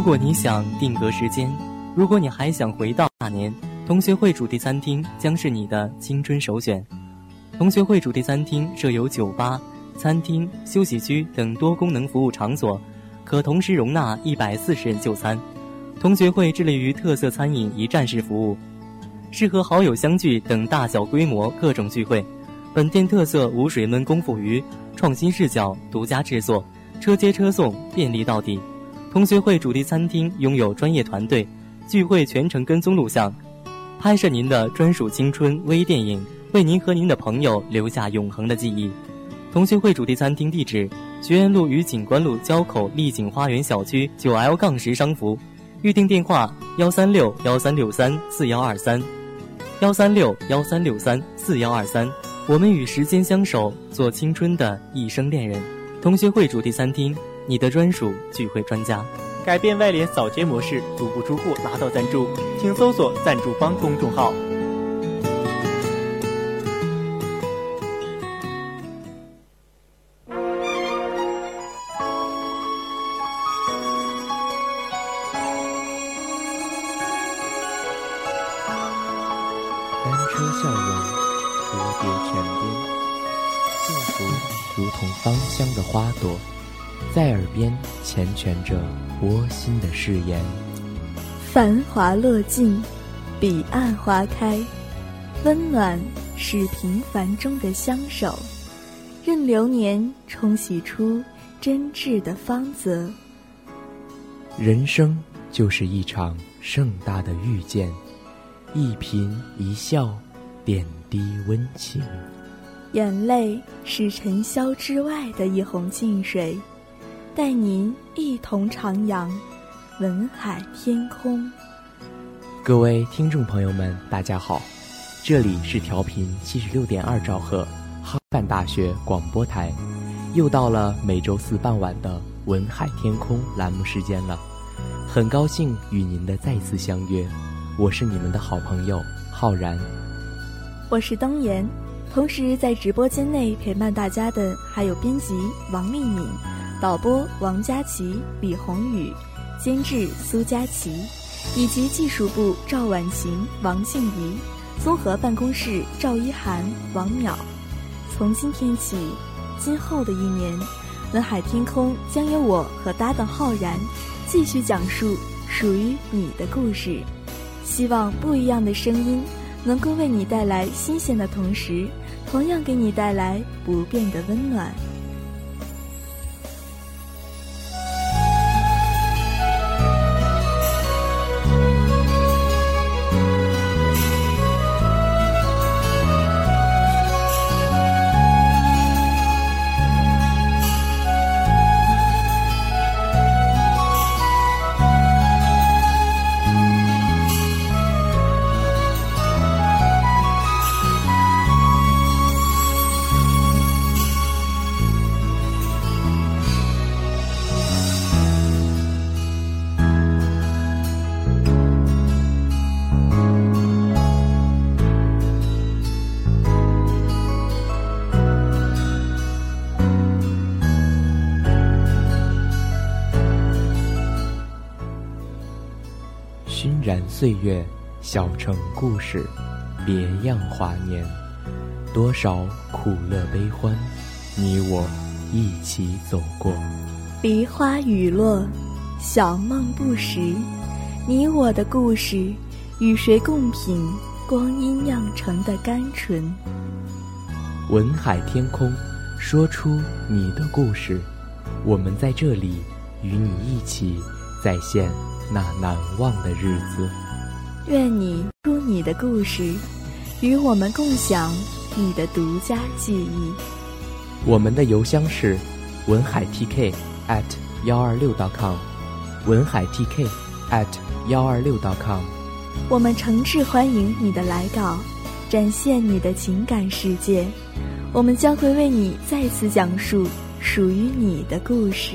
如果你想定格时间，如果你还想回到那年，同学会主题餐厅将是你的青春首选。同学会主题餐厅设有酒吧、餐厅、休息区等多功能服务场所，可同时容纳一百四十人就餐。同学会致力于特色餐饮一站式服务，适合好友相聚等大小规模各种聚会。本店特色无水焖功夫鱼，创新视角，独家制作，车接车送，便利到底。同学会主题餐厅拥有专业团队，聚会全程跟踪录像，拍摄您的专属青春微电影，为您和您的朋友留下永恒的记忆。同学会主题餐厅地址：学院路与景观路交口丽景花园小区九 L 杠十商服，预订电话：幺三六幺三六三四幺二三，幺三六幺三六三四幺二三。我们与时间相守，做青春的一生恋人。同学会主题餐厅。你的专属聚会专家，改变外联扫街模式，足不出户拿到赞助，请搜索“赞助方”公众号。单车笑容，蝴蝶泉边，幸福如同芳香的花朵。在耳边缱绻着窝心的誓言。繁华落尽，彼岸花开，温暖是平凡中的相守，任流年冲洗出真挚的芳泽。人生就是一场盛大的遇见，一颦一笑，点滴温情。眼泪是尘嚣之外的一泓静水。带您一同徜徉文海天空。各位听众朋友们，大家好，这里是调频七十六点二兆赫哈办大学广播台，又到了每周四傍晚的文海天空栏目时间了。很高兴与您的再次相约，我是你们的好朋友浩然，我是东岩，同时在直播间内陪伴大家的还有编辑王丽敏。导播王佳琪、李宏宇，监制苏佳琪，以及技术部赵婉晴、王静怡，综合办公室赵一涵、王淼。从今天起，今后的一年，文海天空将由我和搭档浩然继续讲述属于你的故事。希望不一样的声音能够为你带来新鲜的同时，同样给你带来不变的温暖。岁月，小城故事，别样华年。多少苦乐悲欢，你我一起走过。梨花雨落，小梦不识，你我的故事，与谁共品光阴酿成的甘醇？文海天空，说出你的故事，我们在这里与你一起再现那难忘的日子。愿你出你的故事，与我们共享你的独家记忆。我们的邮箱是文海 TK at 幺二六 .com，文海 TK at 幺二六 .com。我们诚挚欢迎你的来稿，展现你的情感世界。我们将会为你再次讲述属于你的故事。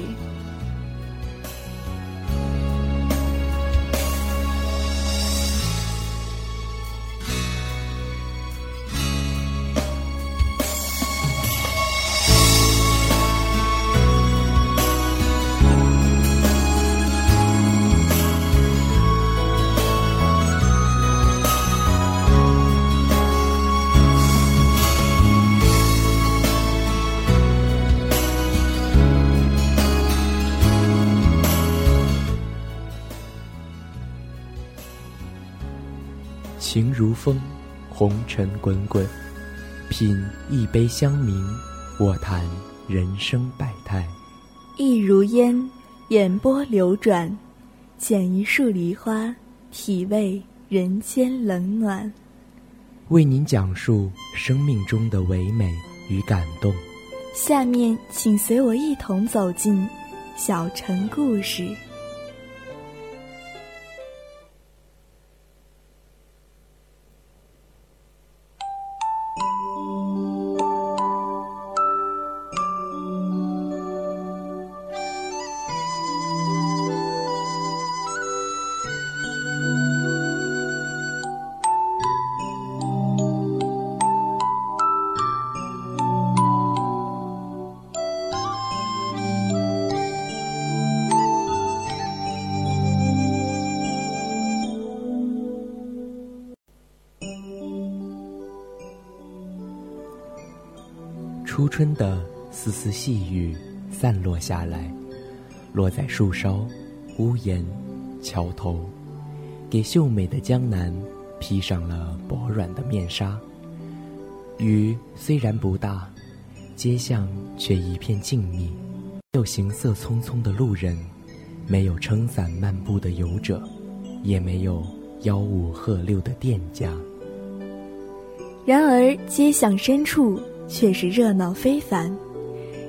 情如风，红尘滚滚，品一杯香茗，我谈人生百态。意如烟，眼波流转，剪一束梨花，体味人间冷暖。为您讲述生命中的唯美与感动。下面，请随我一同走进小城故事。春的丝丝细雨散落下来，落在树梢、屋檐、桥头，给秀美的江南披上了薄软的面纱。雨虽然不大，街巷却一片静谧，没有行色匆匆的路人，没有撑伞漫步的游者，也没有吆五喝六的店家。然而街巷深处。却是热闹非凡。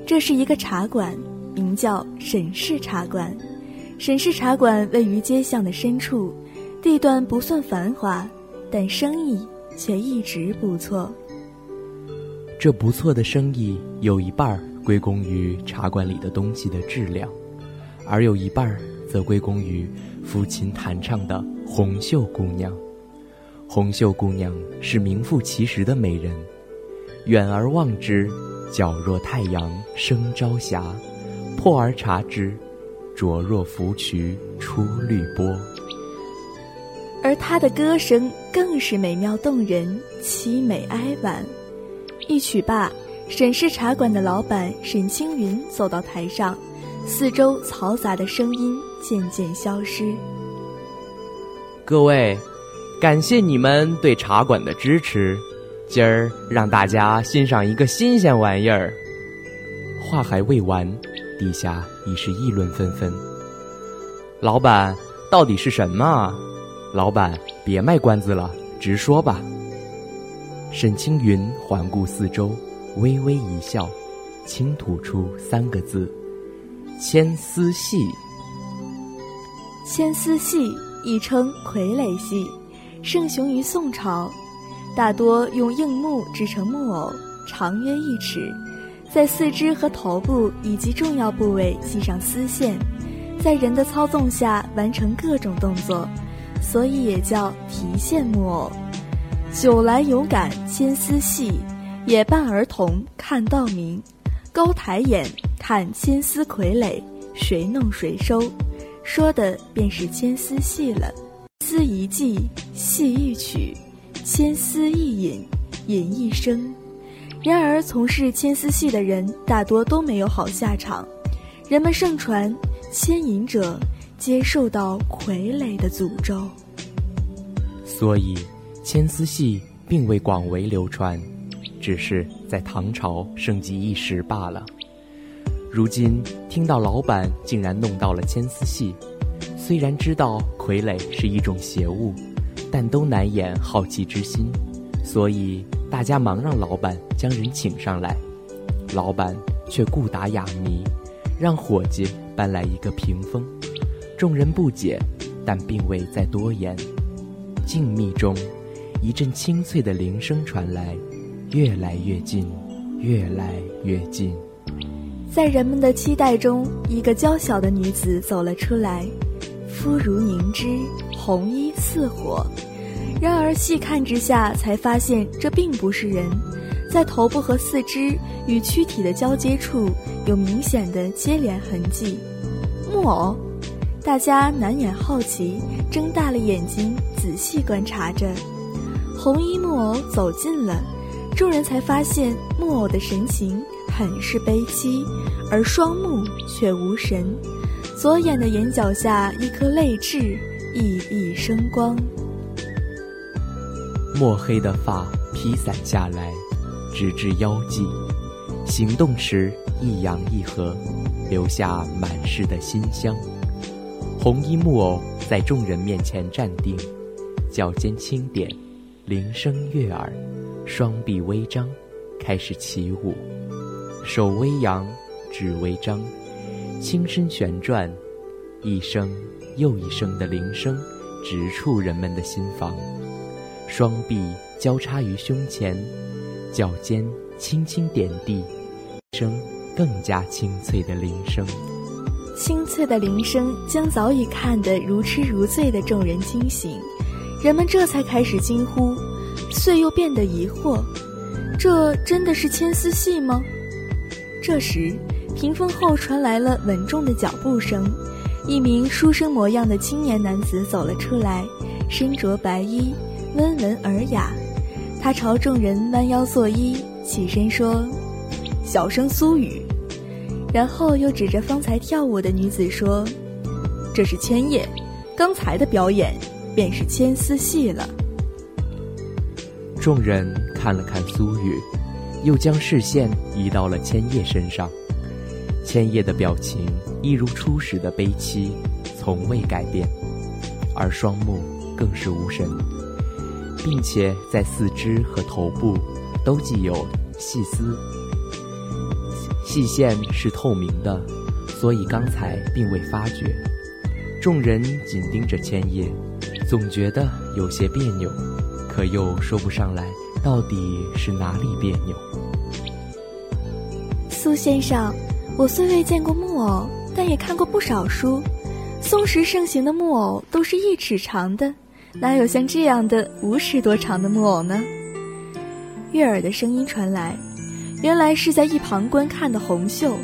这是一个茶馆，名叫沈氏茶馆。沈氏茶馆位于街巷的深处，地段不算繁华，但生意却一直不错。这不错的生意有一半归功于茶馆里的东西的质量，而有一半则归功于抚琴弹唱的红袖姑娘。红袖姑娘是名副其实的美人。远而望之，皎若太阳升朝霞；破而察之，灼若芙蕖出绿波。而她的歌声更是美妙动人，凄美哀婉。一曲罢，沈氏茶馆的老板沈青云走到台上，四周嘈杂的声音渐渐消失。各位，感谢你们对茶馆的支持。今儿让大家欣赏一个新鲜玩意儿。话还未完，底下已是议论纷纷。老板，到底是什么？老板，别卖关子了，直说吧。沈青云环顾四周，微微一笑，轻吐出三个字：“牵丝戏。”牵丝戏亦称傀儡戏，盛行于宋朝。大多用硬木制成木偶，长约一尺，在四肢和头部以及重要部位系上丝线，在人的操纵下完成各种动作，所以也叫提线木偶。九来有感牵丝戏，也伴儿童看到明，高抬眼看牵丝傀儡，谁弄谁收，说的便是牵丝戏了。丝一系，戏一曲。牵丝一引，引一生，然而，从事牵丝戏的人大多都没有好下场。人们盛传，牵引者皆受到傀儡的诅咒。所以，牵丝戏并未广为流传，只是在唐朝盛极一时罢了。如今听到老板竟然弄到了牵丝戏，虽然知道傀儡是一种邪物，但都难掩好奇之心，所以大家忙让老板将人请上来。老板却顾打哑谜，让伙计搬来一个屏风。众人不解，但并未再多言。静谧中，一阵清脆的铃声传来，越来越近，越来越近。在人们的期待中，一个娇小的女子走了出来，肤如凝脂，红衣似火。然而细看之下，才发现这并不是人，在头部和四肢与躯体的交接处有明显的接连痕迹。木偶，大家难掩好奇，睁大了眼睛仔细观察着。红衣木偶走近了，众人才发现木偶的神情。很是悲戚，而双目却无神，左眼的眼角下一颗泪痣熠熠生光。墨黑的发披散下来，直至腰际，行动时一扬一合，留下满室的馨香。红衣木偶在众人面前站定，脚尖轻点，铃声悦耳，双臂微张，开始起舞。手微扬，指微张，轻身旋转，一声又一声的铃声直触人们的心房。双臂交叉于胸前，脚尖轻轻点地，声更加清脆的铃声。清脆的铃声将早已看得如痴如醉的众人惊醒，人们这才开始惊呼，遂又变得疑惑：这真的是牵丝戏吗？这时，屏风后传来了稳重的脚步声，一名书生模样的青年男子走了出来，身着白衣，温文尔雅。他朝众人弯腰作揖，起身说：“小生苏雨。”然后又指着方才跳舞的女子说：“这是千叶，刚才的表演便是千丝戏了。”众人看了看苏雨。又将视线移到了千叶身上，千叶的表情一如初时的悲戚，从未改变，而双目更是无神，并且在四肢和头部都系有细丝，细线是透明的，所以刚才并未发觉。众人紧盯着千叶，总觉得有些别扭，可又说不上来。到底是哪里别扭？苏先生，我虽未见过木偶，但也看过不少书。宋时盛行的木偶都是一尺长的，哪有像这样的五尺多长的木偶呢？悦耳的声音传来，原来是在一旁观看的红袖。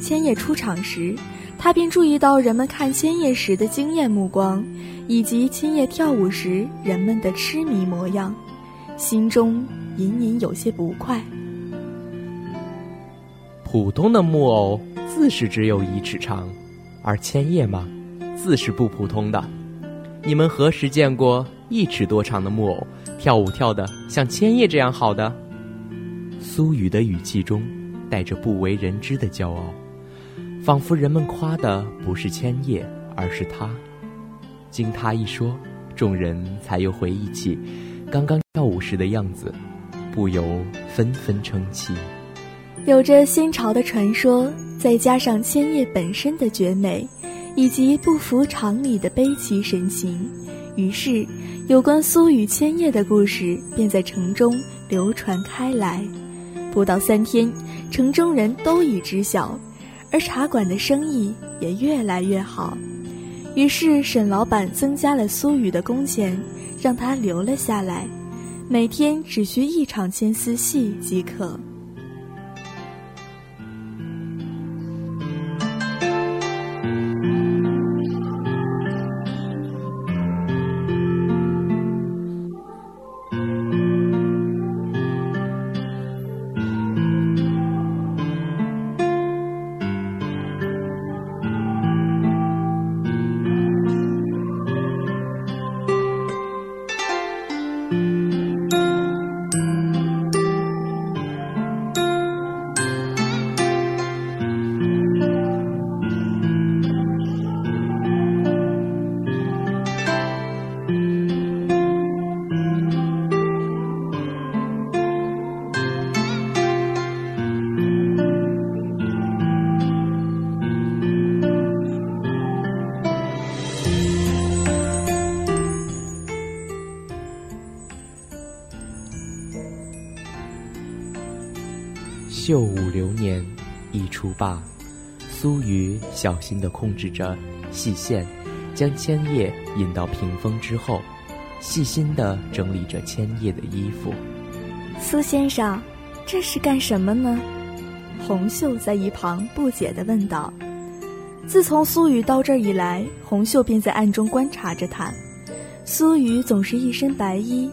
千叶出场时，他便注意到人们看千叶时的惊艳目光，以及千叶跳舞时人们的痴迷模样。心中隐隐有些不快。普通的木偶自是只有一尺长，而千叶嘛，自是不普通的。你们何时见过一尺多长的木偶跳舞跳得像千叶这样好的？苏雨的语气中带着不为人知的骄傲，仿佛人们夸的不是千叶，而是他。经他一说，众人才又回忆起。刚刚跳舞时的样子，不由纷纷称奇。有着先朝的传说，再加上千叶本身的绝美，以及不服常理的悲戚神情，于是有关苏与千叶的故事便在城中流传开来。不到三天，城中人都已知晓，而茶馆的生意也越来越好。于是沈老板增加了苏雨的工钱。让他留了下来，每天只需一场牵丝戏即可。秀五流年，一出罢，苏瑜小心地控制着细线，将千叶引到屏风之后，细心地整理着千叶的衣服。苏先生，这是干什么呢？红袖在一旁不解地问道。自从苏雨到这儿以来，红袖便在暗中观察着他。苏雨总是一身白衣，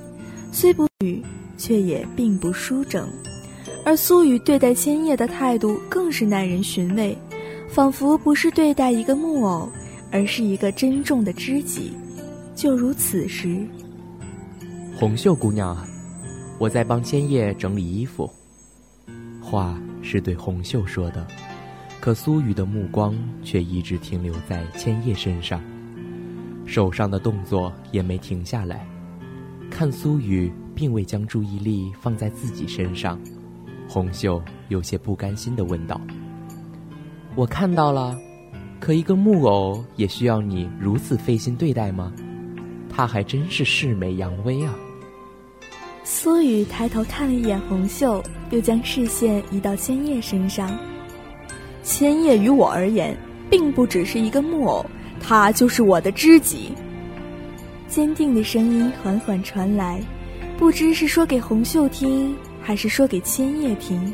虽不语，却也并不舒整。而苏雨对待千叶的态度更是耐人寻味，仿佛不是对待一个木偶，而是一个珍重的知己。就如此时，红袖姑娘，我在帮千叶整理衣服。话是对红袖说的。可苏雨的目光却一直停留在千叶身上，手上的动作也没停下来。看苏雨并未将注意力放在自己身上，红袖有些不甘心的问道：“我看到了，可一个木偶也需要你如此费心对待吗？他还真是恃美扬威啊！”苏雨抬头看了一眼红袖，又将视线移到千叶身上。千叶于我而言，并不只是一个木偶，他就是我的知己。坚定的声音缓缓传来，不知是说给红袖听，还是说给千叶听，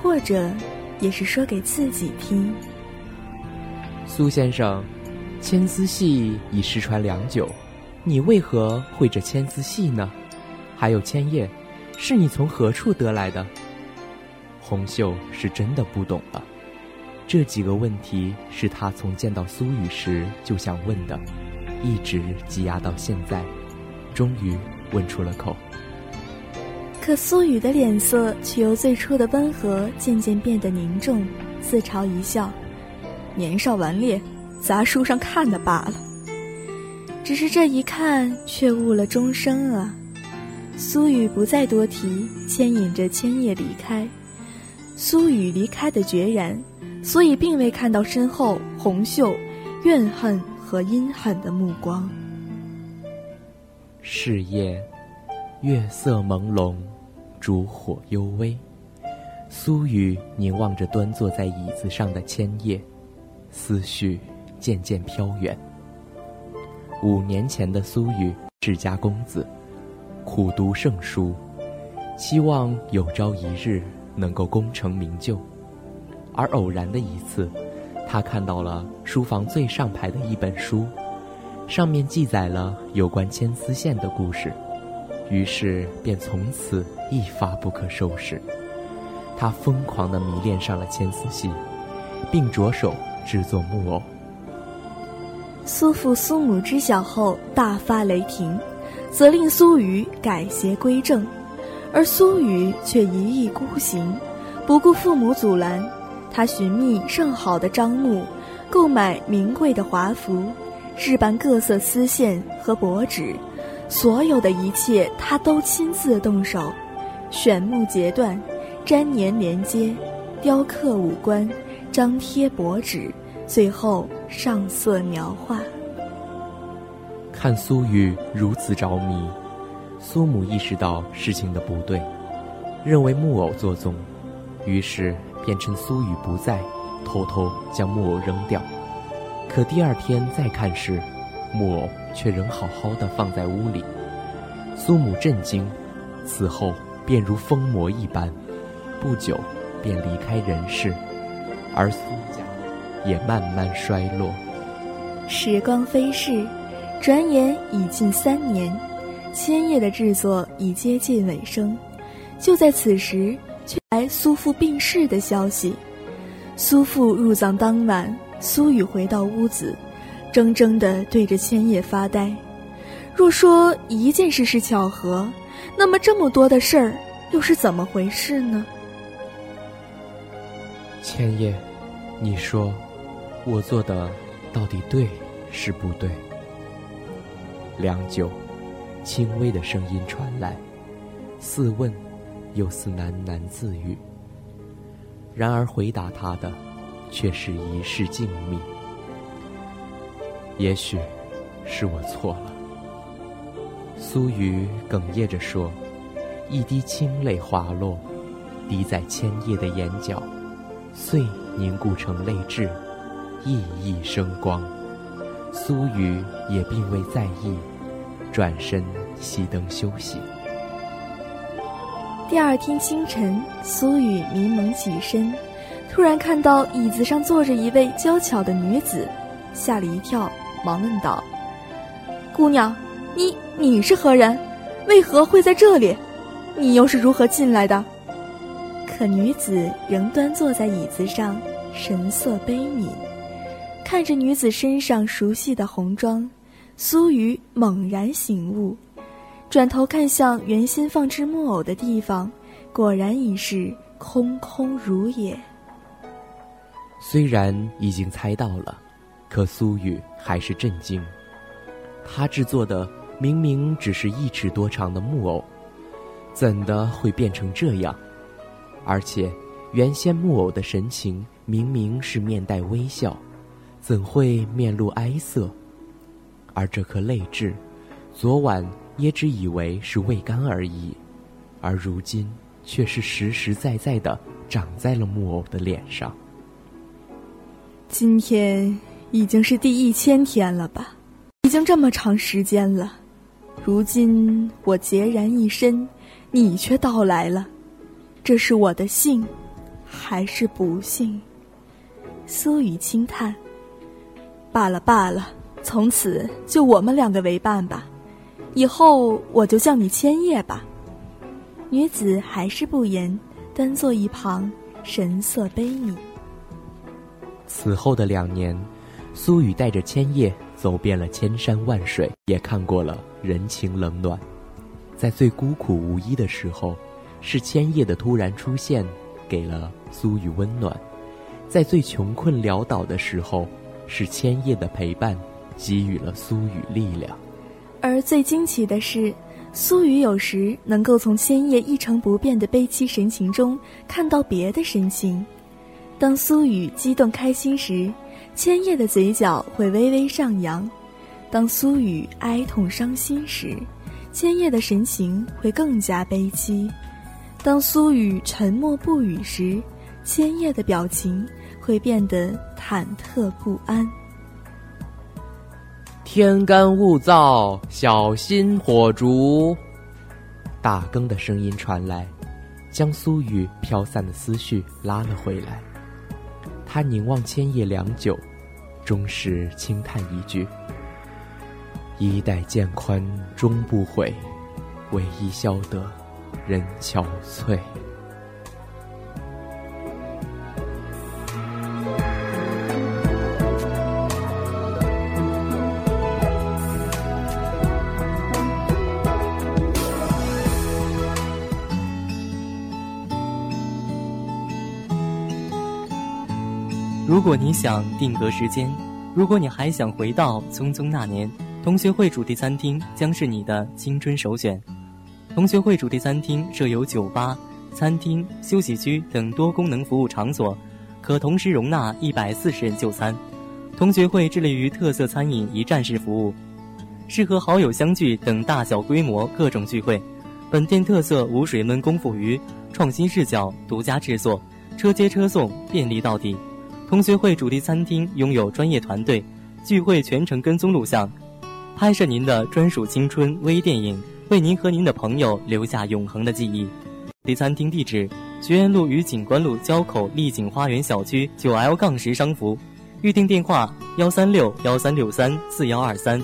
或者，也是说给自己听。苏先生，千丝戏已失传良久，你为何会这千丝戏呢？还有千叶，是你从何处得来的？红袖是真的不懂了。这几个问题是他从见到苏雨时就想问的，一直积压到现在，终于问出了口。可苏雨的脸色却由最初的温和渐渐变得凝重，自嘲一笑：“年少顽劣，杂书上看的罢了。只是这一看，却误了终生啊！”苏雨不再多提，牵引着千叶离开。苏雨离开的决然。所以，并未看到身后红袖怨恨和阴狠的目光。是夜，月色朦胧，烛火幽微。苏雨凝望着端坐在椅子上的千叶，思绪渐渐飘远。五年前的苏雨，世家公子，苦读圣书，希望有朝一日能够功成名就。而偶然的一次，他看到了书房最上排的一本书，上面记载了有关牵丝线的故事，于是便从此一发不可收拾。他疯狂地迷恋上了牵丝戏，并着手制作木偶。苏父苏母知晓后大发雷霆，责令苏瑜改邪归正，而苏瑜却一意孤行，不顾父母阻拦。他寻觅上好的樟木，购买名贵的华服，置办各色丝线和帛纸，所有的一切他都亲自动手，选木截断，粘粘连接，雕刻五官，张贴帛纸，最后上色描画。看苏雨如此着迷，苏母意识到事情的不对，认为木偶作，于是。便趁苏雨不在，偷偷将木偶扔掉。可第二天再看时，木偶却仍好好的放在屋里。苏母震惊，此后便如疯魔一般，不久便离开人世，而苏家也慢慢衰落。时光飞逝，转眼已近三年，千叶的制作已接近尾声。就在此时。却来苏父病逝的消息。苏父入葬当晚，苏雨回到屋子，怔怔地对着千叶发呆。若说一件事是巧合，那么这么多的事儿又是怎么回事呢？千叶，你说，我做的到底对是不对？良久，轻微的声音传来，似问。又似喃喃自语。然而回答他的，却是一世静谧。也许，是我错了。苏雨哽咽着说，一滴清泪滑落，滴在千叶的眼角，遂凝固成泪痣，熠熠生光。苏雨也并未在意，转身熄灯休息。第二天清晨，苏雨迷蒙起身，突然看到椅子上坐着一位娇巧的女子，吓了一跳，忙问道：“姑娘，你你是何人？为何会在这里？你又是如何进来的？”可女子仍端坐在椅子上，神色悲悯。看着女子身上熟悉的红妆，苏雨猛然醒悟，转头看向原先放置木偶的地方，果然已是空空如也。虽然已经猜到了，可苏雨还是震惊。他制作的明明只是一尺多长的木偶，怎的会变成这样？而且，原先木偶的神情明明是面带微笑，怎会面露哀色？而这颗泪痣，昨晚也只以为是未干而已，而如今却是实实在在的长在了木偶的脸上。今天已经是第一千天了吧？已经这么长时间了，如今我孑然一身，你却到来了。这是我的幸，还是不幸？苏雨轻叹：“罢了罢了，从此就我们两个为伴吧。以后我就叫你千叶吧。”女子还是不言，端坐一旁，神色悲悯。此后的两年，苏雨带着千叶走遍了千山万水，也看过了人情冷暖，在最孤苦无依的时候。是千叶的突然出现，给了苏雨温暖；在最穷困潦倒的时候，是千叶的陪伴，给予了苏雨力量。而最惊奇的是，苏雨有时能够从千叶一成不变的悲戚神情中看到别的神情。当苏雨激动开心时，千叶的嘴角会微微上扬；当苏雨哀痛伤心时，千叶的神情会更加悲戚。当苏雨沉默不语时，千叶的表情会变得忐忑不安。天干物燥，小心火烛。大更的声音传来，将苏雨飘散的思绪拉了回来。他凝望千叶良久，终是轻叹一句：“衣带渐宽终不悔，为伊消得。”人憔悴。如果你想定格时间，如果你还想回到匆匆那年，同学会主题餐厅将是你的青春首选。同学会主题餐厅设有酒吧、餐厅、休息区等多功能服务场所，可同时容纳一百四十人就餐。同学会致力于特色餐饮一站式服务，适合好友相聚等大小规模各种聚会。本店特色无水焖功夫鱼，创新视角，独家制作，车接车送，便利到底。同学会主题餐厅拥有专业团队，聚会全程跟踪录像，拍摄您的专属青春微电影。为您和您的朋友留下永恒的记忆。餐厅地址：学院路与景观路交口丽景花园小区九 L 杠十商服。预订电话：幺三六幺三六三四幺二三，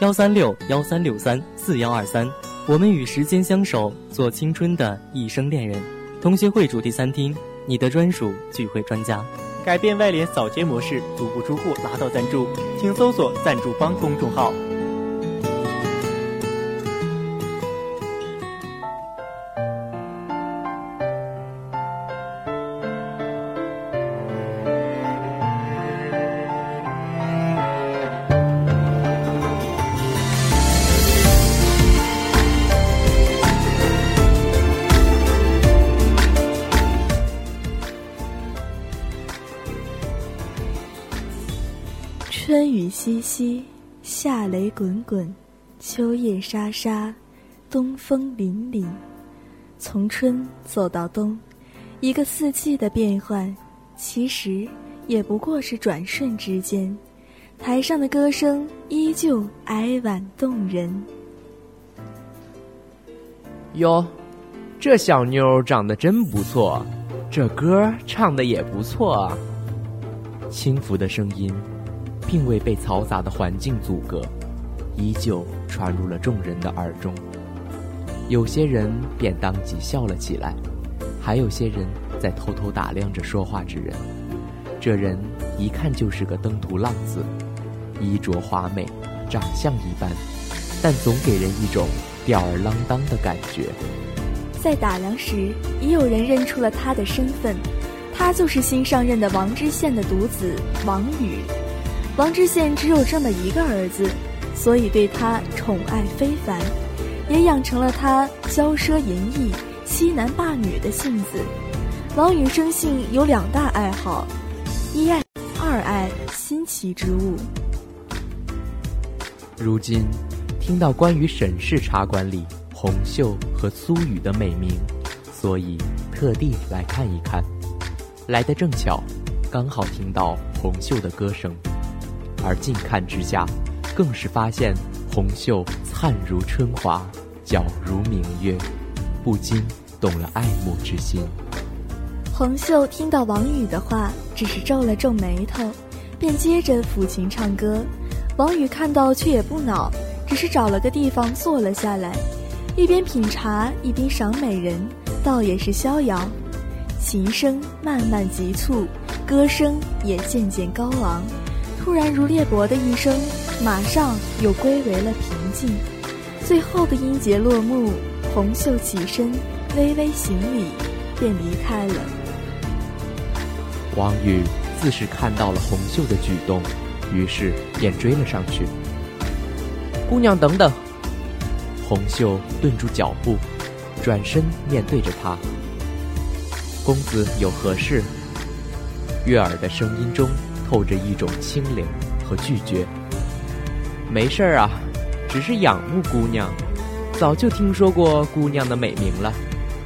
幺三六幺三六三四幺二三。我们与时间相守，做青春的一生恋人。同学会主题餐厅，你的专属聚会专家。改变外联扫街模式，足不出户拿到赞助，请搜索“赞助帮”公众号。风凛凛。从春走到冬，一个四季的变换，其实也不过是转瞬之间。台上的歌声依旧哀婉动人。哟，这小妞长得真不错，这歌唱的也不错。轻浮的声音，并未被嘈杂的环境阻隔，依旧传入了众人的耳中。有些人便当即笑了起来，还有些人在偷偷打量着说话之人。这人一看就是个登徒浪子。衣着华美，长相一般，但总给人一种吊儿郎当的感觉。在打量时，已有人认出了他的身份，他就是新上任的王知县的独子王宇。王知县只有这么一个儿子，所以对他宠爱非凡，也养成了他骄奢淫逸、欺男霸女的性子。王宇生性有两大爱好：一爱，二爱新奇之物。如今，听到关于沈氏茶馆里红袖和苏雨的美名，所以特地来看一看。来得正巧，刚好听到红袖的歌声，而近看之下，更是发现红袖灿如春华，皎如明月，不禁动了爱慕之心。红袖听到王宇的话，只是皱了皱眉头，便接着抚琴唱歌。王宇看到，却也不恼，只是找了个地方坐了下来，一边品茶一边赏美人，倒也是逍遥。琴声慢慢急促，歌声也渐渐高昂。突然如裂帛的一声，马上又归为了平静。最后的音节落幕，红袖起身，微微行礼，便离开了。王宇自是看到了红袖的举动。于是便追了上去。姑娘，等等！红袖顿住脚步，转身面对着他。公子有何事？悦耳的声音中透着一种清凉和拒绝。没事儿啊，只是仰慕姑娘，早就听说过姑娘的美名了。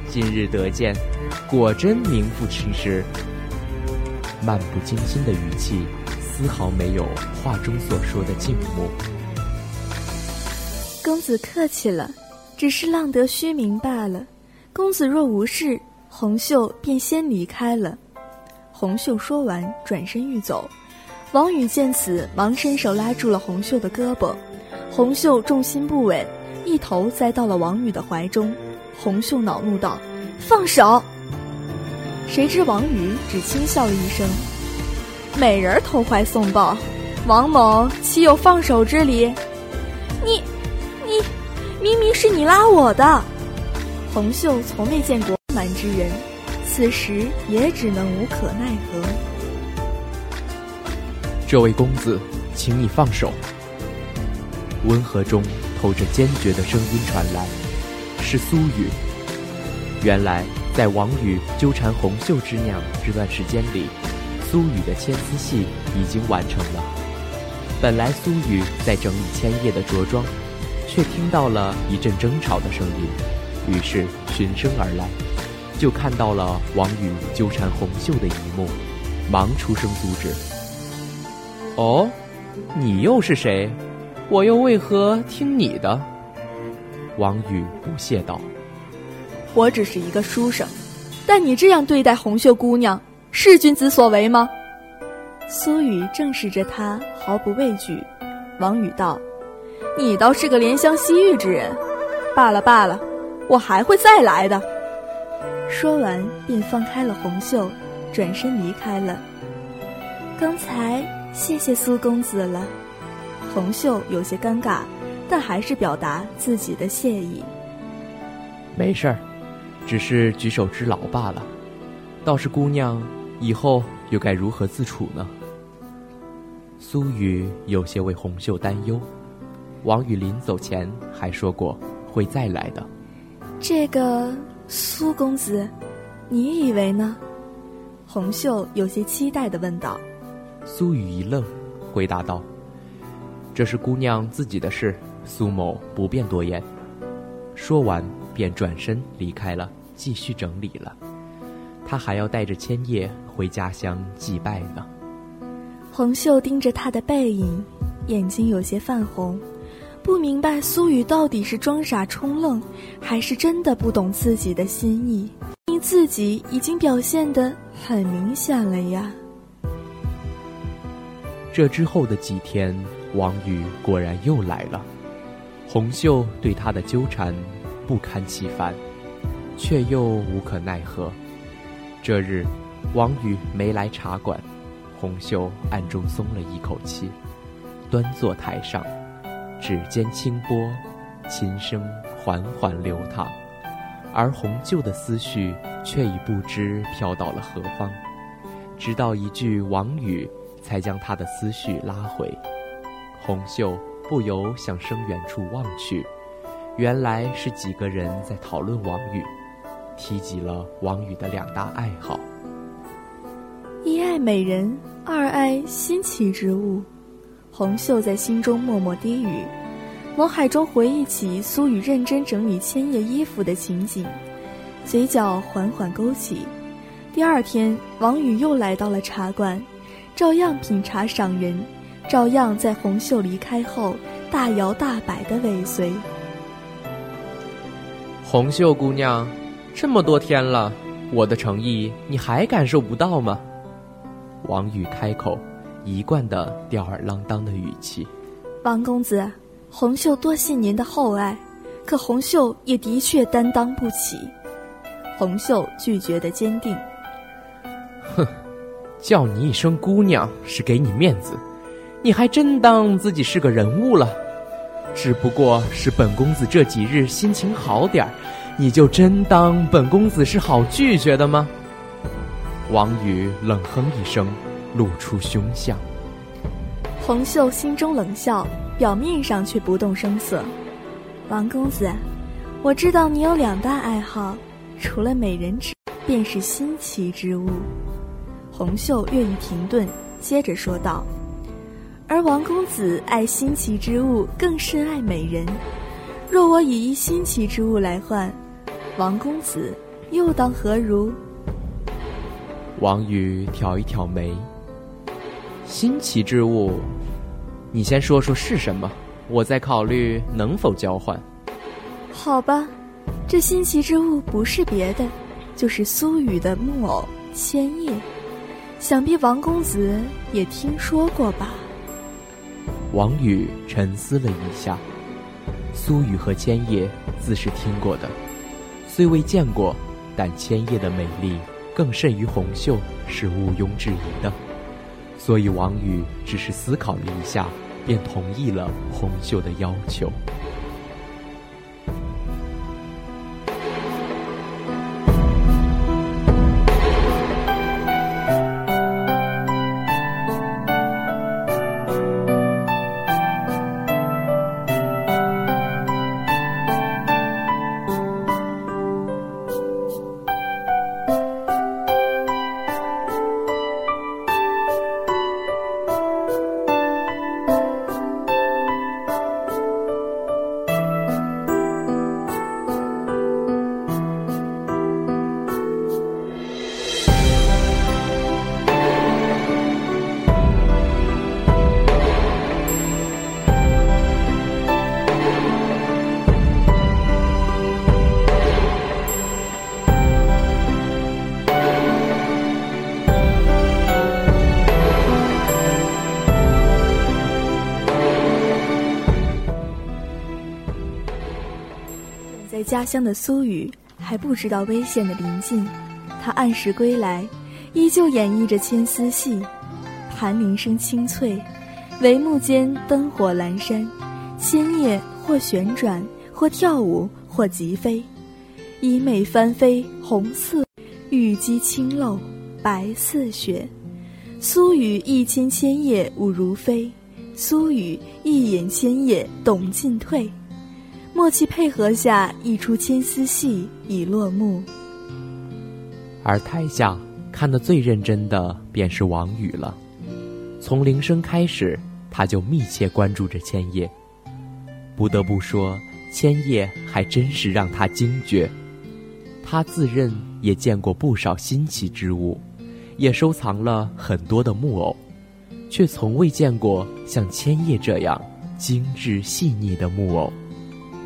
今日得见，果真名副其实。漫不经心的语气。丝毫没有话中所说的静默。公子客气了，只是浪得虚名罢了。公子若无事，红袖便先离开了。红袖说完，转身欲走。王宇见此，忙伸手拉住了红袖的胳膊。红袖重心不稳，一头栽到了王宇的怀中。红袖恼怒道：“放手！”谁知王宇只轻笑了一声。美人投怀送抱，王某岂有放手之理？你，你，明明是你拉我的。红袖从未见过蛮之人，此时也只能无可奈何。这位公子，请你放手。温和中透着坚决的声音传来，是苏雨。原来，在王宇纠缠红袖之娘这段时间里。苏雨的牵丝戏已经完成了。本来苏雨在整理千叶的着装，却听到了一阵争吵的声音，于是循声而来，就看到了王宇纠缠红袖的一幕，忙出声阻止。哦，你又是谁？我又为何听你的？王宇不屑道：“我只是一个书生，但你这样对待红袖姑娘。”是君子所为吗？苏雨正视着他，毫不畏惧。王宇道：“你倒是个怜香惜玉之人。罢了罢了，我还会再来的。”说完，便放开了红袖，转身离开了。刚才谢谢苏公子了。红袖有些尴尬，但还是表达自己的谢意。没事儿，只是举手之劳罢了。倒是姑娘。以后又该如何自处呢？苏雨有些为红袖担忧。王宇临走前还说过会再来的。这个苏公子，你以为呢？红袖有些期待的问道。苏雨一愣，回答道：“这是姑娘自己的事，苏某不便多言。”说完便转身离开了，继续整理了。他还要带着千叶回家乡祭拜呢。红袖盯着他的背影，眼睛有些泛红，不明白苏雨到底是装傻充愣，还是真的不懂自己的心意。你自己已经表现得很明显了呀。这之后的几天，王宇果然又来了。红袖对他的纠缠不堪其烦，却又无可奈何。这日，王宇没来茶馆，红袖暗中松了一口气，端坐台上，指尖轻拨，琴声缓缓流淌，而红袖的思绪却已不知飘到了何方。直到一句王宇，才将他的思绪拉回。红袖不由向声远处望去，原来是几个人在讨论王宇。提及了王宇的两大爱好：一爱美人，二爱新奇之物。红袖在心中默默低语，脑海中回忆起苏雨认真整理千叶衣服的情景，嘴角缓缓勾起。第二天，王宇又来到了茶馆，照样品茶赏人，照样在红袖离开后大摇大摆的尾随。红袖姑娘。这么多天了，我的诚意你还感受不到吗？王宇开口，一贯的吊儿郎当的语气。王公子，红袖多谢您的厚爱，可红袖也的确担当不起。红袖拒绝的坚定。哼，叫你一声姑娘是给你面子，你还真当自己是个人物了？只不过是本公子这几日心情好点儿。你就真当本公子是好拒绝的吗？王宇冷哼一声，露出凶相。红袖心中冷笑，表面上却不动声色。王公子，我知道你有两大爱好，除了美人之，便是新奇之物。红袖略一停顿，接着说道：“而王公子爱新奇之物，更甚爱美人。若我以一新奇之物来换。”王公子，又当何如？王宇挑一挑眉。新奇之物，你先说说是什么，我再考虑能否交换。好吧，这新奇之物不是别的，就是苏雨的木偶千叶。想必王公子也听说过吧？王宇沉思了一下，苏雨和千叶自是听过的。虽未见过，但千叶的美丽更甚于红袖，是毋庸置疑的。所以王宇只是思考了一下，便同意了红袖的要求。家乡的苏雨还不知道危险的临近，他按时归来，依旧演绎着牵丝戏。盘铃声清脆，帷幕间灯火阑珊，千叶或旋转，或跳舞，或疾飞，衣袂翻飞，红色玉肌轻露，白似雪。苏雨一牵千叶舞如飞，苏雨一演千叶懂进退。默契配合下，一出牵丝戏已落幕。而台下看得最认真的便是王宇了。从铃声开始，他就密切关注着千叶。不得不说，千叶还真是让他惊觉。他自认也见过不少新奇之物，也收藏了很多的木偶，却从未见过像千叶这样精致细腻的木偶。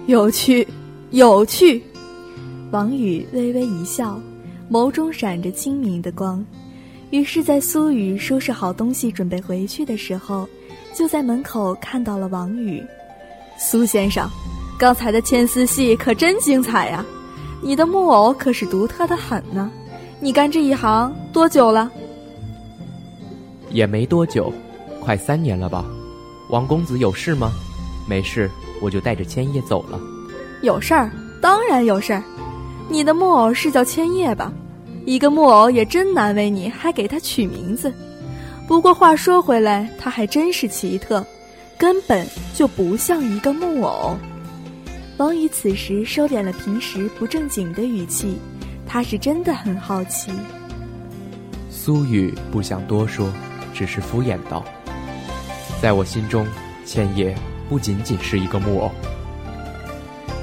有趣，有趣。王宇微微一笑，眸中闪着清明的光。于是，在苏雨收拾好东西准备回去的时候，就在门口看到了王宇。苏先生，刚才的牵丝戏可真精彩呀！你的木偶可是独特的很呢。你干这一行多久了？也没多久，快三年了吧。王公子有事吗？没事，我就带着千叶走了。有事儿，当然有事儿。你的木偶是叫千叶吧？一个木偶也真难为你，还给他取名字。不过话说回来，他还真是奇特，根本就不像一个木偶。王宇此时收敛了平时不正经的语气，他是真的很好奇。苏雨不想多说，只是敷衍道：“在我心中，千叶不仅仅是一个木偶。”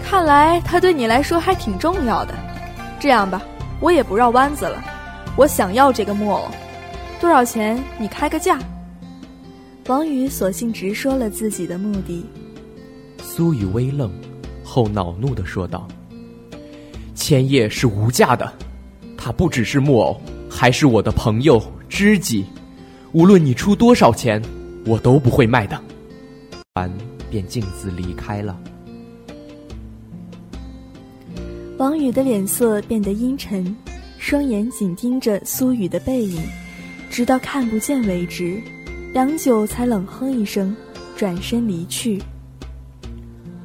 看来他对你来说还挺重要的。这样吧，我也不绕弯子了，我想要这个木偶，多少钱？你开个价。王宇索性直说了自己的目的。苏雨微愣，后恼怒的说道：“千叶是无价的，他不只是木偶，还是我的朋友知己。无论你出多少钱，我都不会卖的。”完，便径自离开了。王宇的脸色变得阴沉，双眼紧盯着苏雨的背影，直到看不见为止。良久，才冷哼一声，转身离去。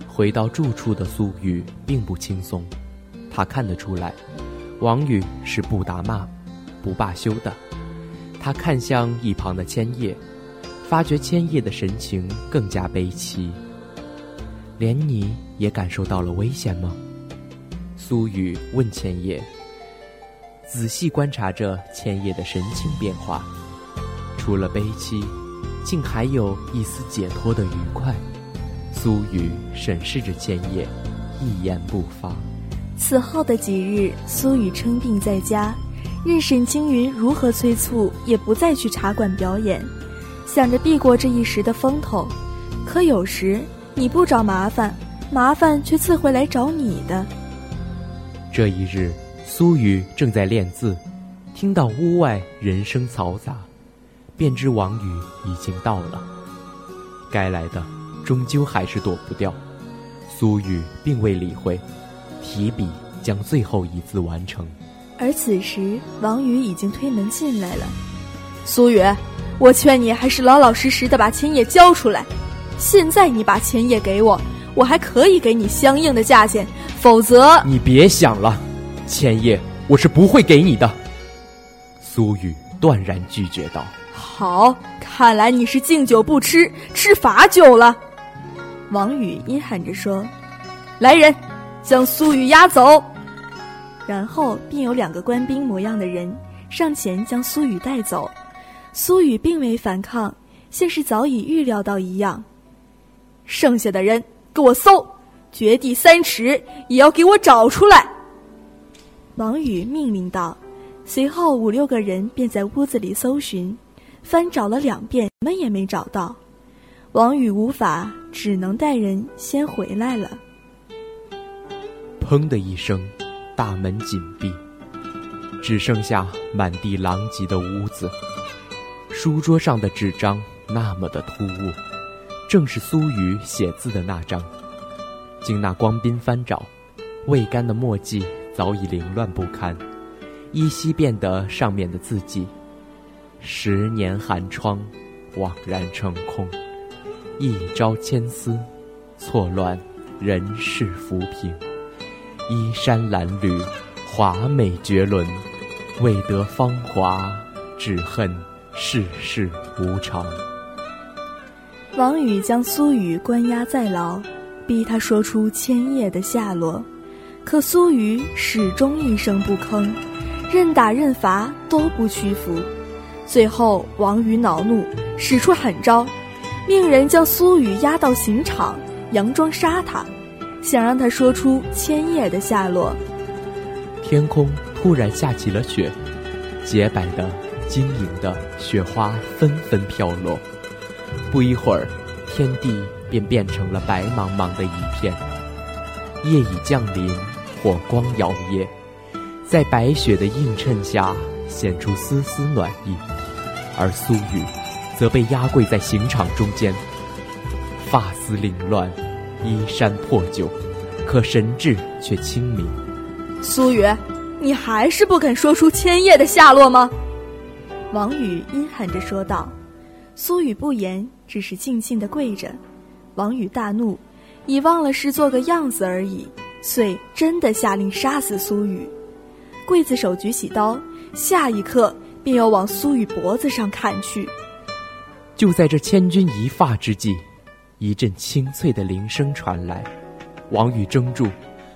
回到住处的苏雨并不轻松，他看得出来，王宇是不打骂、不罢休的。他看向一旁的千叶，发觉千叶的神情更加悲戚。连你也感受到了危险吗？苏雨问千叶，仔细观察着千叶的神情变化，除了悲戚，竟还有一丝解脱的愉快。苏雨审视着千叶，一言不发。此后的几日，苏雨称病在家，任沈青云如何催促，也不再去茶馆表演，想着避过这一时的风头。可有时你不找麻烦，麻烦却自会来找你的。这一日，苏雨正在练字，听到屋外人声嘈杂，便知王宇已经到了。该来的，终究还是躲不掉。苏雨并未理会，提笔将最后一字完成。而此时，王宇已经推门进来了。苏雨，我劝你还是老老实实的把钱叶交出来。现在你把钱叶给我，我还可以给你相应的价钱。否则，你别想了，千叶，我是不会给你的。苏雨断然拒绝道：“好，看来你是敬酒不吃吃罚酒了。”王宇阴喊着说：“来人，将苏雨押走。”然后便有两个官兵模样的人上前将苏雨带走。苏雨并未反抗，像是早已预料到一样。剩下的人，给我搜！掘地三尺，也要给我找出来！王宇命令道。随后五六个人便在屋子里搜寻，翻找了两遍，什么也没找到。王宇无法，只能带人先回来了。砰的一声，大门紧闭，只剩下满地狼藉的屋子。书桌上的纸张那么的突兀，正是苏雨写字的那张。经那光斌翻找，未干的墨迹早已凌乱不堪，依稀辨得上面的字迹。十年寒窗，枉然成空；一朝千丝，错乱人世浮萍。衣衫褴褛，华美绝伦，未得芳华，只恨世事无常。王宇将苏雨关押在牢。逼他说出千叶的下落，可苏雨始终一声不吭，任打任罚都不屈服。最后，王宇恼怒，使出狠招，命人将苏雨押到刑场，佯装杀他，想让他说出千叶的下落。天空突然下起了雪，洁白的、晶莹的雪花纷纷飘落。不一会儿，天地便变成了白茫茫的一片。夜已降临，火光摇曳，在白雪的映衬下，显出丝丝暖意。而苏雨，则被压跪在刑场中间，发丝凌乱，衣衫破旧，可神志却清明。苏雨，你还是不肯说出千叶的下落吗？王宇阴狠着说道。苏雨不言，只是静静的跪着。王宇大怒，已忘了是做个样子而已，遂真的下令杀死苏雨。刽子手举起刀，下一刻便要往苏雨脖子上砍去。就在这千钧一发之际，一阵清脆的铃声传来，王宇怔住，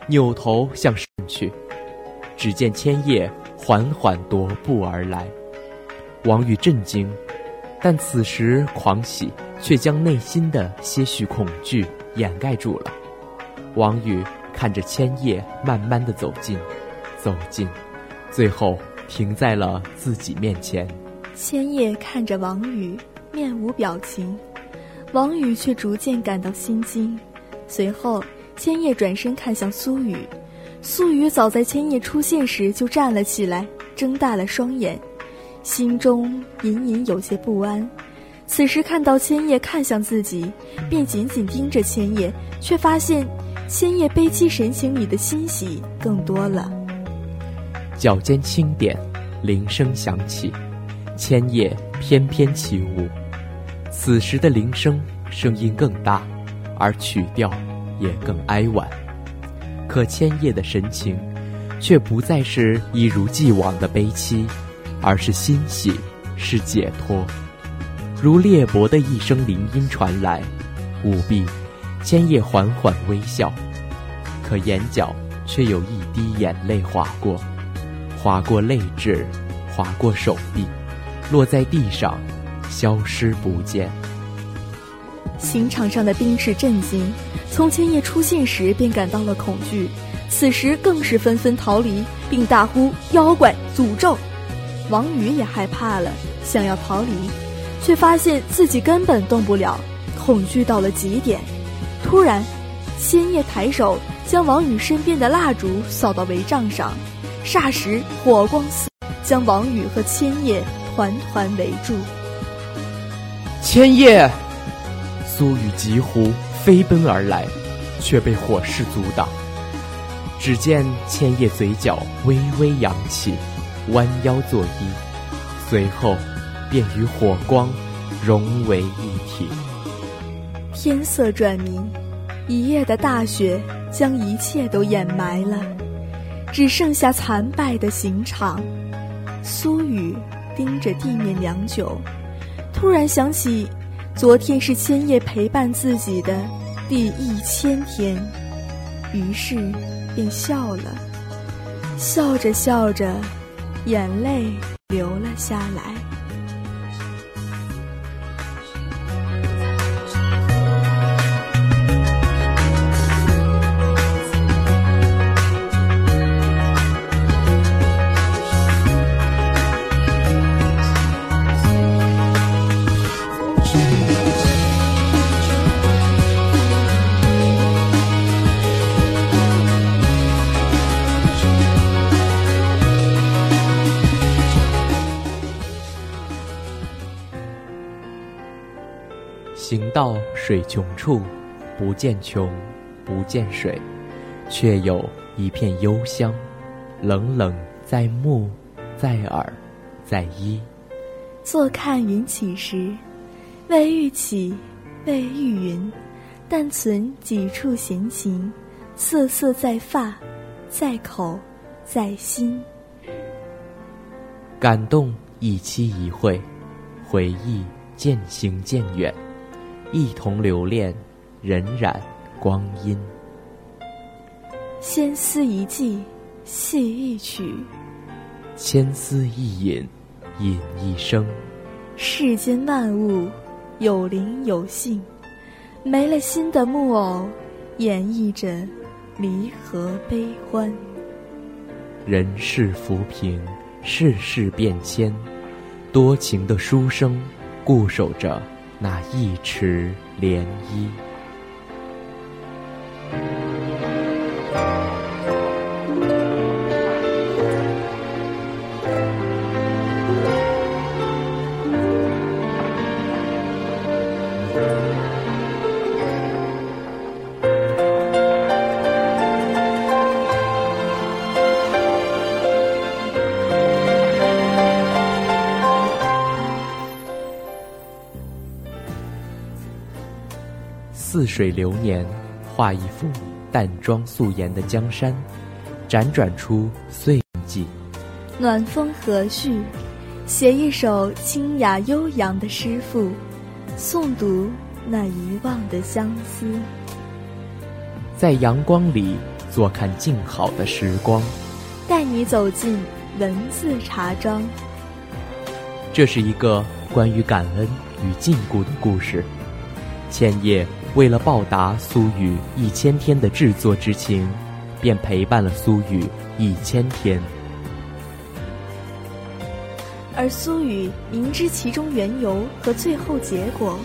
扭头向上去，只见千叶缓缓踱步而来。王宇震惊。但此时狂喜却将内心的些许恐惧掩盖住了。王宇看着千叶慢慢的走近，走近，最后停在了自己面前。千叶看着王宇，面无表情。王宇却逐渐感到心惊。随后，千叶转身看向苏雨，苏雨早在千叶出现时就站了起来，睁大了双眼。心中隐隐有些不安，此时看到千叶看向自己，便紧紧盯着千叶，却发现千叶悲戚神情里的欣喜更多了。脚尖轻点，铃声响起，千叶翩翩起舞。此时的铃声声音更大，而曲调也更哀婉。可千叶的神情，却不再是一如既往的悲戚。而是欣喜，是解脱。如裂帛的一声铃音传来，舞毕，千叶缓缓微笑，可眼角却有一滴眼泪划过，划过泪痣，划过手臂，落在地上，消失不见。刑场上的兵士震惊，从千叶出现时便感到了恐惧，此时更是纷纷逃离，并大呼妖怪诅咒。王宇也害怕了，想要逃离，却发现自己根本动不了，恐惧到了极点。突然，千叶抬手将王宇身边的蜡烛扫到帷帐上，霎时火光四，将王宇和千叶团团围住。千叶，苏雨急呼，飞奔而来，却被火势阻挡。只见千叶嘴角微微扬起。弯腰作揖，随后便与火光融为一体。天色转明，一夜的大雪将一切都掩埋了，只剩下残败的刑场。苏雨盯着地面良久，突然想起，昨天是千叶陪伴自己的第一千天，于是便笑了，笑着笑着。眼泪流了下来。水穷处，不见穷，不见水，却有一片幽香，冷冷在目，在耳，在衣。坐看云起时，未欲起，未欲云，但存几处闲情，瑟瑟在发，在口，在心。感动一期一会，回忆渐行渐远。一同留恋，荏苒光阴。千丝一寄，戏一曲；千丝一引，引一生。世间万物，有灵有性，没了心的木偶，演绎着离合悲欢。人世浮萍，世事变迁，多情的书生固守着那一池涟漪。水流年，画一幅淡妆素颜的江山，辗转出岁月记。暖风和煦，写一首清雅悠扬的诗赋，诵读那遗忘的相思。在阳光里坐看静好的时光，带你走进文字茶庄。这是一个关于感恩与禁锢的故事。千叶为了报答苏雨一千天的制作之情，便陪伴了苏雨一千天。而苏雨明知其中缘由和最后结果，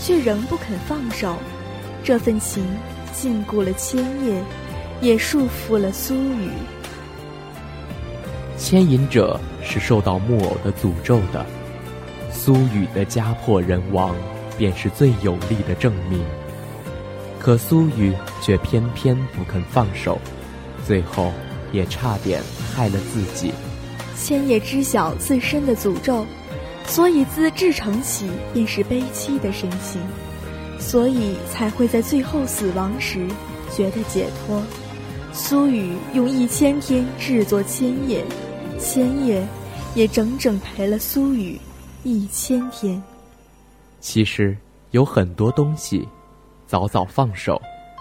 却仍不肯放手。这份情禁锢了千叶，也束缚了苏雨。牵引者是受到木偶的诅咒的，苏雨的家破人亡。便是最有力的证明。可苏雨却偏偏不肯放手，最后也差点害了自己。千叶知晓自身的诅咒，所以自至诚起便是悲戚的神情，所以才会在最后死亡时觉得解脱。苏雨用一千天制作千叶，千叶也整整陪了苏雨一千天。其实有很多东西，早早放手，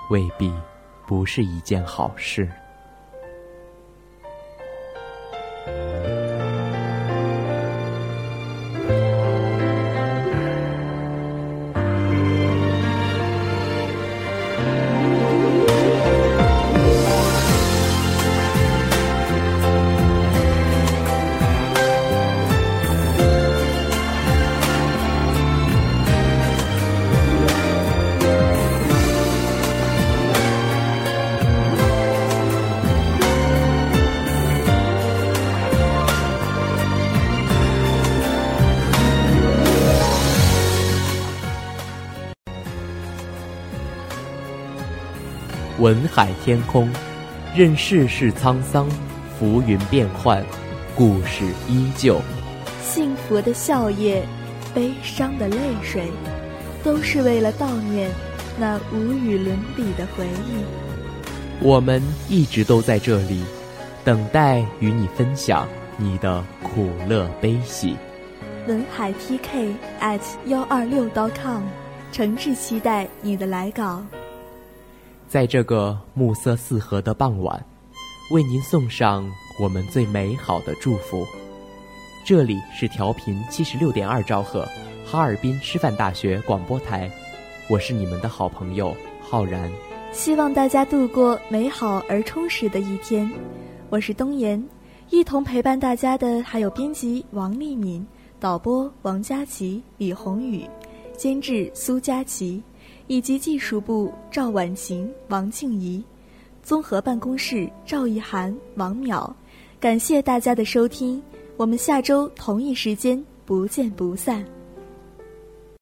未必不是一件好事。文海天空，任世事沧桑，浮云变幻，故事依旧。幸福的笑靥，悲伤的泪水，都是为了悼念那无与伦比的回忆。我们一直都在这里，等待与你分享你的苦乐悲喜。文海 PK at 幺二六 .com，诚挚期待你的来稿。在这个暮色四合的傍晚，为您送上我们最美好的祝福。这里是调频七十六点二兆赫，哈尔滨师范大学广播台，我是你们的好朋友浩然。希望大家度过美好而充实的一天。我是东岩，一同陪伴大家的还有编辑王丽敏、导播王佳琪、李宏宇、监制苏佳琪。以及技术部赵婉晴、王静怡，综合办公室赵一涵、王淼，感谢大家的收听，我们下周同一时间不见不散。